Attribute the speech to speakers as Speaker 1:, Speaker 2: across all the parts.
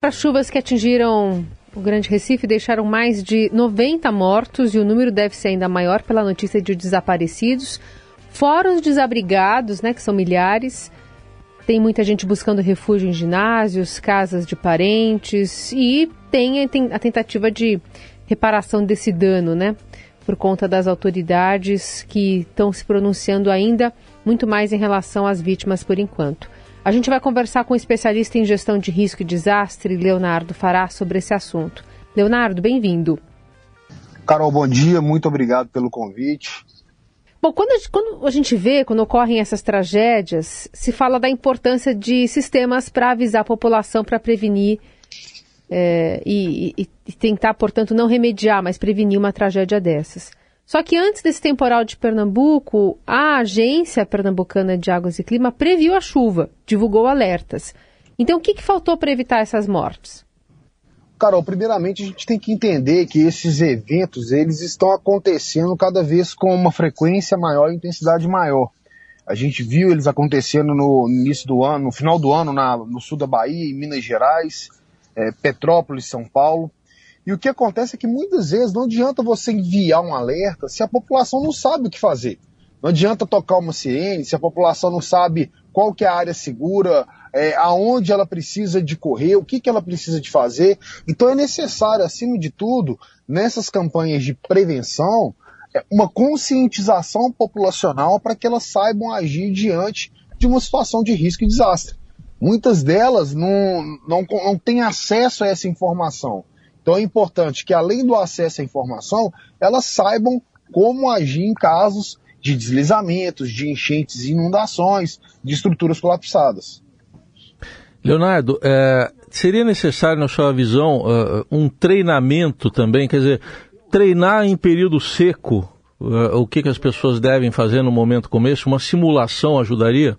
Speaker 1: As chuvas que atingiram o Grande Recife deixaram mais de 90 mortos e o número deve ser ainda maior pela notícia de desaparecidos. Fora os desabrigados, né, que são milhares. Tem muita gente buscando refúgio em ginásios, casas de parentes e tem a tentativa de reparação desse dano, né? Por conta das autoridades que estão se pronunciando ainda muito mais em relação às vítimas por enquanto. A gente vai conversar com o um especialista em gestão de risco e desastre, Leonardo Fará, sobre esse assunto. Leonardo, bem-vindo.
Speaker 2: Carol, bom dia, muito obrigado pelo convite.
Speaker 1: Bom, quando a, gente, quando a gente vê, quando ocorrem essas tragédias, se fala da importância de sistemas para avisar a população, para prevenir é, e, e, e tentar, portanto, não remediar, mas prevenir uma tragédia dessas. Só que antes desse temporal de Pernambuco, a Agência Pernambucana de Águas e Clima previu a chuva, divulgou alertas. Então, o que, que faltou para evitar essas mortes?
Speaker 2: Carol, primeiramente a gente tem que entender que esses eventos eles estão acontecendo cada vez com uma frequência maior e intensidade maior. A gente viu eles acontecendo no início do ano, no final do ano na, no sul da Bahia, em Minas Gerais, é, Petrópolis, São Paulo. E o que acontece é que muitas vezes não adianta você enviar um alerta se a população não sabe o que fazer. Não adianta tocar uma sirene se a população não sabe qual que é a área segura, é, aonde ela precisa de correr, o que, que ela precisa de fazer. Então é necessário, acima de tudo, nessas campanhas de prevenção, é, uma conscientização populacional para que elas saibam agir diante de uma situação de risco e desastre. Muitas delas não, não, não têm acesso a essa informação. Então é importante que, além do acesso à informação, elas saibam como agir em casos de deslizamentos, de enchentes inundações, de estruturas colapsadas.
Speaker 3: Leonardo, é, seria necessário, na sua visão, uh, um treinamento também? Quer dizer, treinar em período seco, uh, o que, que as pessoas devem fazer no momento como esse? Uma simulação ajudaria?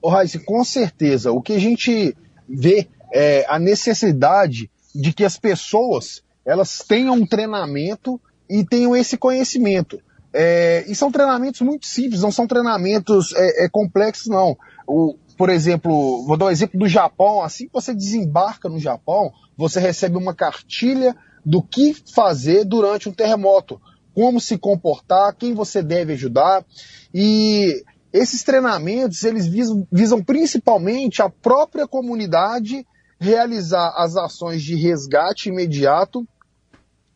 Speaker 2: Oh, Raíssa, com certeza. O que a gente vê é a necessidade de que as pessoas elas tenham um treinamento e tenham esse conhecimento. É, e são treinamentos muito simples, não são treinamentos é, é, complexos, não. O, por exemplo, vou dar um exemplo do Japão. Assim que você desembarca no Japão, você recebe uma cartilha do que fazer durante um terremoto, como se comportar, quem você deve ajudar. E esses treinamentos eles visam, visam principalmente a própria comunidade realizar as ações de resgate imediato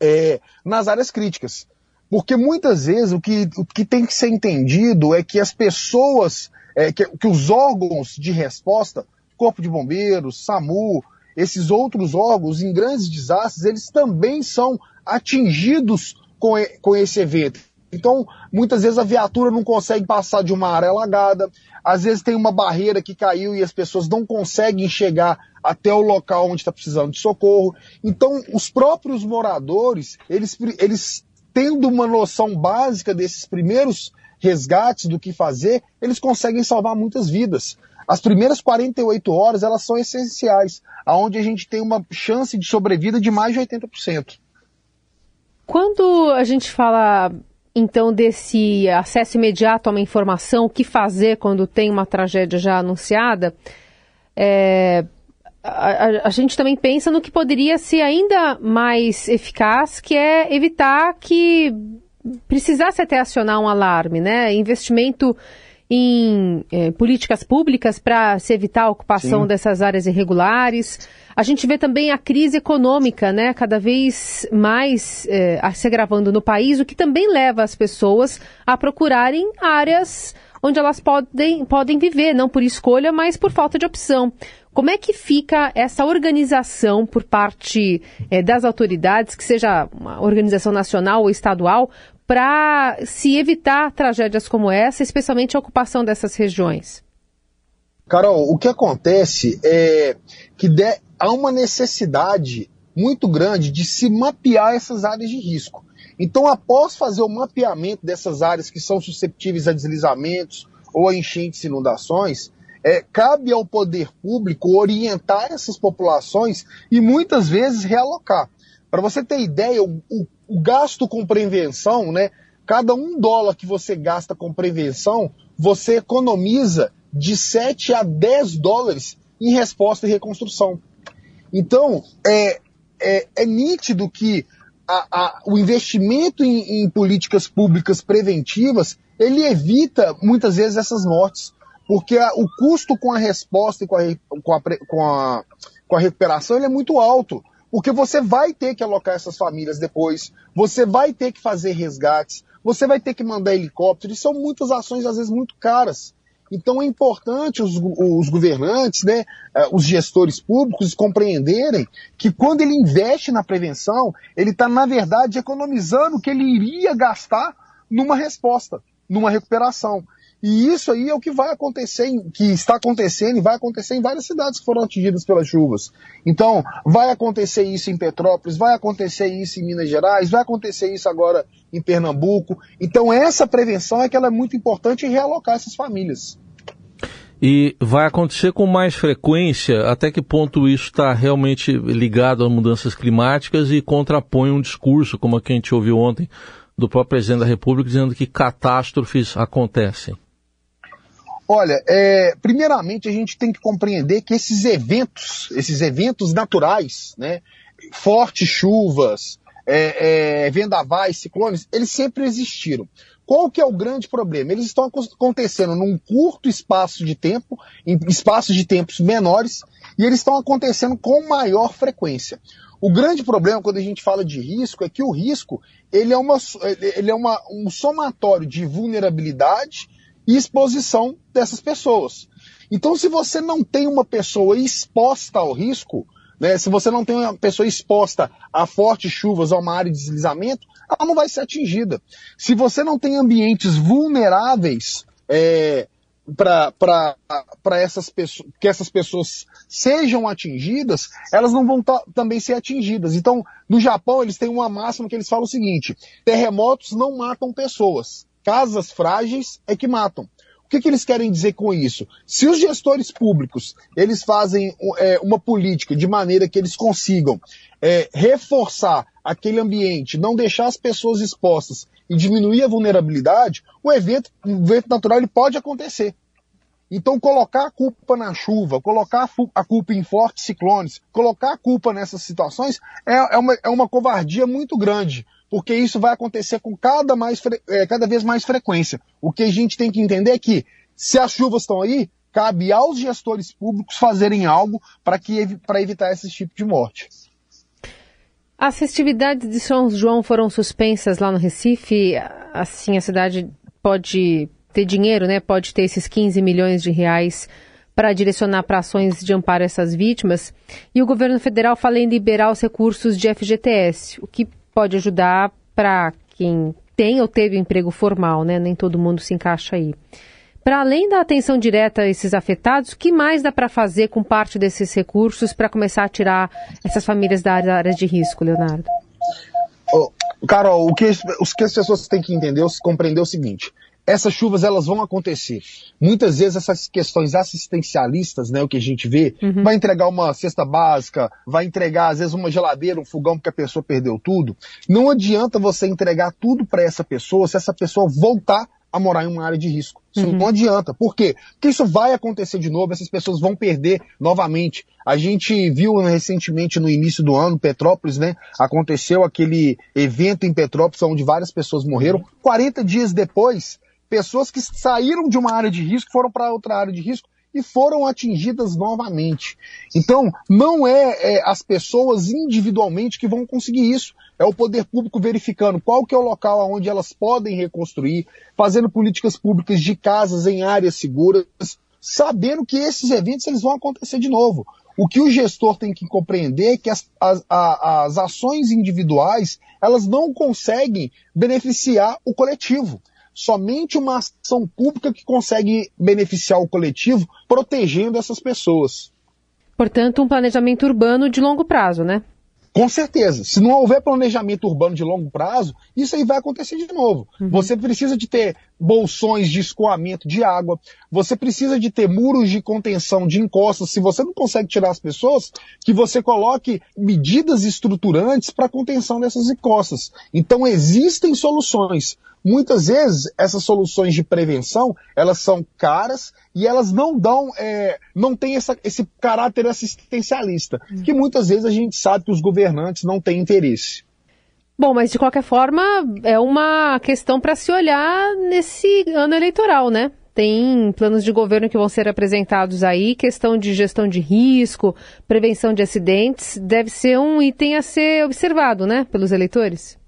Speaker 2: é, nas áreas críticas. Porque muitas vezes o que, o que tem que ser entendido é que as pessoas, é, que, que os órgãos de resposta, Corpo de Bombeiros, SAMU, esses outros órgãos em grandes desastres, eles também são atingidos com, com esse evento. Então, muitas vezes a viatura não consegue passar de uma área alagada, às vezes tem uma barreira que caiu e as pessoas não conseguem chegar até o local onde está precisando de socorro. Então, os próprios moradores, eles, eles tendo uma noção básica desses primeiros resgates do que fazer, eles conseguem salvar muitas vidas. As primeiras 48 horas, elas são essenciais, aonde a gente tem uma chance de sobrevida de mais de 80%.
Speaker 1: Quando a gente fala então desse acesso imediato a uma informação, o que fazer quando tem uma tragédia já anunciada, é, a, a, a, gente também pensa no que poderia ser ainda mais eficaz, que é evitar que precisasse até acionar um alarme, né? Investimento em é, políticas públicas para se evitar a ocupação Sim. dessas áreas irregulares. A gente vê também a crise econômica, né, cada vez mais é, se agravando no país, o que também leva as pessoas a procurarem áreas onde elas podem, podem viver, não por escolha, mas por falta de opção. Como é que fica essa organização por parte é, das autoridades, que seja uma organização nacional ou estadual, para se evitar tragédias como essa, especialmente a ocupação dessas regiões?
Speaker 2: Carol, o que acontece é que de, há uma necessidade muito grande de se mapear essas áreas de risco. Então, após fazer o mapeamento dessas áreas que são susceptíveis a deslizamentos ou a enchentes e inundações, é, cabe ao poder público orientar essas populações e muitas vezes realocar. Para você ter ideia, o, o, o gasto com prevenção, né? Cada um dólar que você gasta com prevenção, você economiza de 7 a 10 dólares em resposta e reconstrução. Então, é, é, é nítido que a, a, o investimento em, em, políticas públicas preventivas, ele evita muitas vezes essas mortes, porque a, o custo com a resposta e com a, com a, com a, com a recuperação ele é muito alto, porque você vai ter que alocar essas famílias depois, você vai ter que fazer resgates, você vai ter que mandar helicóptero, são muitas ações às vezes muito caras. Então é importante os, os governantes, né, eh, os gestores públicos compreenderem que quando ele investe na prevenção, ele está, na verdade, economizando o que ele iria gastar numa resposta, numa recuperação. E isso aí é o que vai acontecer, que está acontecendo e vai acontecer em várias cidades que foram atingidas pelas chuvas. Então, vai acontecer isso em Petrópolis, vai acontecer isso em Minas Gerais, vai acontecer isso agora em Pernambuco. Então, essa prevenção é que ela é muito importante em realocar essas famílias.
Speaker 3: E vai acontecer com mais frequência? Até que ponto isso está realmente ligado a mudanças climáticas e contrapõe um discurso, como a que a gente ouviu ontem, do próprio presidente da República, dizendo que catástrofes acontecem?
Speaker 2: Olha, é, primeiramente a gente tem que compreender que esses eventos, esses eventos naturais, né, fortes chuvas, é, é, vendavais, ciclones, eles sempre existiram. Qual que é o grande problema? Eles estão acontecendo num curto espaço de tempo, em espaços de tempos menores, e eles estão acontecendo com maior frequência. O grande problema quando a gente fala de risco é que o risco ele é, uma, ele é uma, um somatório de vulnerabilidade e exposição dessas pessoas. Então, se você não tem uma pessoa exposta ao risco, né, se você não tem uma pessoa exposta a fortes chuvas a uma área de deslizamento, ela não vai ser atingida. Se você não tem ambientes vulneráveis é, para essas pessoas, que essas pessoas sejam atingidas, elas não vão também ser atingidas. Então, no Japão, eles têm uma máxima que eles falam o seguinte: terremotos não matam pessoas casas frágeis é que matam. O que, que eles querem dizer com isso? Se os gestores públicos eles fazem é, uma política de maneira que eles consigam é, reforçar aquele ambiente, não deixar as pessoas expostas e diminuir a vulnerabilidade, o evento, o evento natural ele pode acontecer. Então, colocar a culpa na chuva, colocar a culpa em fortes ciclones, colocar a culpa nessas situações é, é, uma, é uma covardia muito grande porque isso vai acontecer com cada, mais, é, cada vez mais frequência. O que a gente tem que entender é que, se as chuvas estão aí, cabe aos gestores públicos fazerem algo para evitar esse tipo de morte.
Speaker 1: As festividades de São João foram suspensas lá no Recife. Assim, a cidade pode ter dinheiro, né? Pode ter esses 15 milhões de reais para direcionar para ações de amparo a essas vítimas. E o governo federal fala em liberar os recursos de FGTS, o que pode ajudar para quem tem ou teve emprego formal, né? Nem todo mundo se encaixa aí. Para além da atenção direta a esses afetados, o que mais dá para fazer com parte desses recursos para começar a tirar essas famílias da área de risco, Leonardo?
Speaker 2: Oh, Carol, o que, o que as pessoas têm que entender, compreender é o seguinte: essas chuvas elas vão acontecer. Muitas vezes essas questões assistencialistas, né, o que a gente vê, uhum. vai entregar uma cesta básica, vai entregar às vezes uma geladeira, um fogão porque a pessoa perdeu tudo. Não adianta você entregar tudo para essa pessoa se essa pessoa voltar a morar em uma área de risco. Isso uhum. não adianta. Por quê? Porque isso vai acontecer de novo, essas pessoas vão perder novamente. A gente viu recentemente no início do ano, Petrópolis, né? Aconteceu aquele evento em Petrópolis onde várias pessoas morreram. 40 dias depois, pessoas que saíram de uma área de risco, foram para outra área de risco e foram atingidas novamente. Então, não é, é, as pessoas individualmente que vão conseguir isso. É o poder público verificando qual que é o local onde elas podem reconstruir, fazendo políticas públicas de casas em áreas seguras, sabendo que esses eventos eles vão acontecer de novo. O que o gestor tem que compreender é que as, as, as ações individuais elas não conseguem beneficiar o coletivo somente uma ação pública que consegue beneficiar o coletivo, protegendo essas pessoas.
Speaker 1: Portanto, um planejamento urbano de longo prazo, né?
Speaker 2: Com certeza. Se não houver planejamento urbano de longo prazo, isso aí vai acontecer de novo. Uhum. Você precisa de ter bolsões de escoamento de água, você precisa de ter muros de contenção de encostas. Se você não consegue tirar as pessoas, que você coloque medidas estruturantes para contenção dessas encostas. Então existem soluções. Muitas vezes essas soluções de prevenção elas são caras e elas não dão, é, não tem essa, esse caráter assistencialista, hum. que muitas vezes a gente sabe que os governantes não têm interesse.
Speaker 1: Bom, mas de qualquer forma é uma questão para se olhar nesse ano eleitoral, né? Tem planos de governo que vão ser apresentados aí, questão de gestão de risco, prevenção de acidentes, deve ser um item a ser observado, né, pelos eleitores?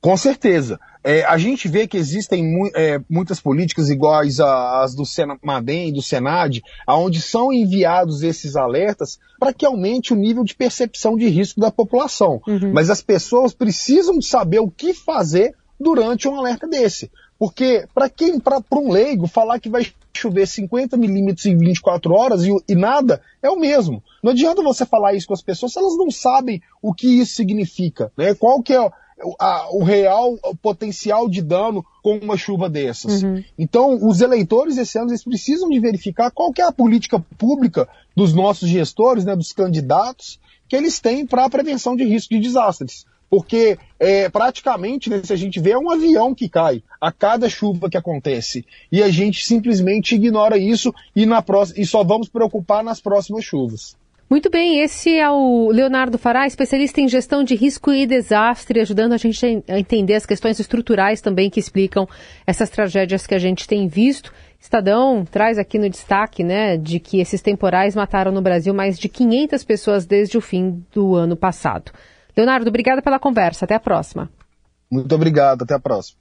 Speaker 2: Com certeza. É, a gente vê que existem mu é, muitas políticas iguais às do Senamadem e do Senad, onde são enviados esses alertas para que aumente o nível de percepção de risco da população. Uhum. Mas as pessoas precisam saber o que fazer durante um alerta desse. Porque para quem, para um leigo, falar que vai chover 50 milímetros em 24 horas e, e, nada é o mesmo. Não adianta você falar isso com as pessoas se elas não sabem o que isso significa, né? Qual que é a, o real potencial de dano com uma chuva dessas. Uhum. Então, os eleitores esse ano eles precisam de verificar qual que é a política pública dos nossos gestores, né, dos candidatos, que eles têm para a prevenção de risco de desastres. Porque é, praticamente, né, se a gente vê, é um avião que cai a cada chuva que acontece. E a gente simplesmente ignora isso e, na próxima, e só vamos preocupar nas próximas chuvas.
Speaker 1: Muito bem, esse é o Leonardo Fará, especialista em gestão de risco e desastre, ajudando a gente a entender as questões estruturais também que explicam essas tragédias que a gente tem visto. Estadão traz aqui no destaque, né, de que esses temporais mataram no Brasil mais de 500 pessoas desde o fim do ano passado. Leonardo, obrigada pela conversa. Até a próxima.
Speaker 2: Muito obrigado. Até a próxima.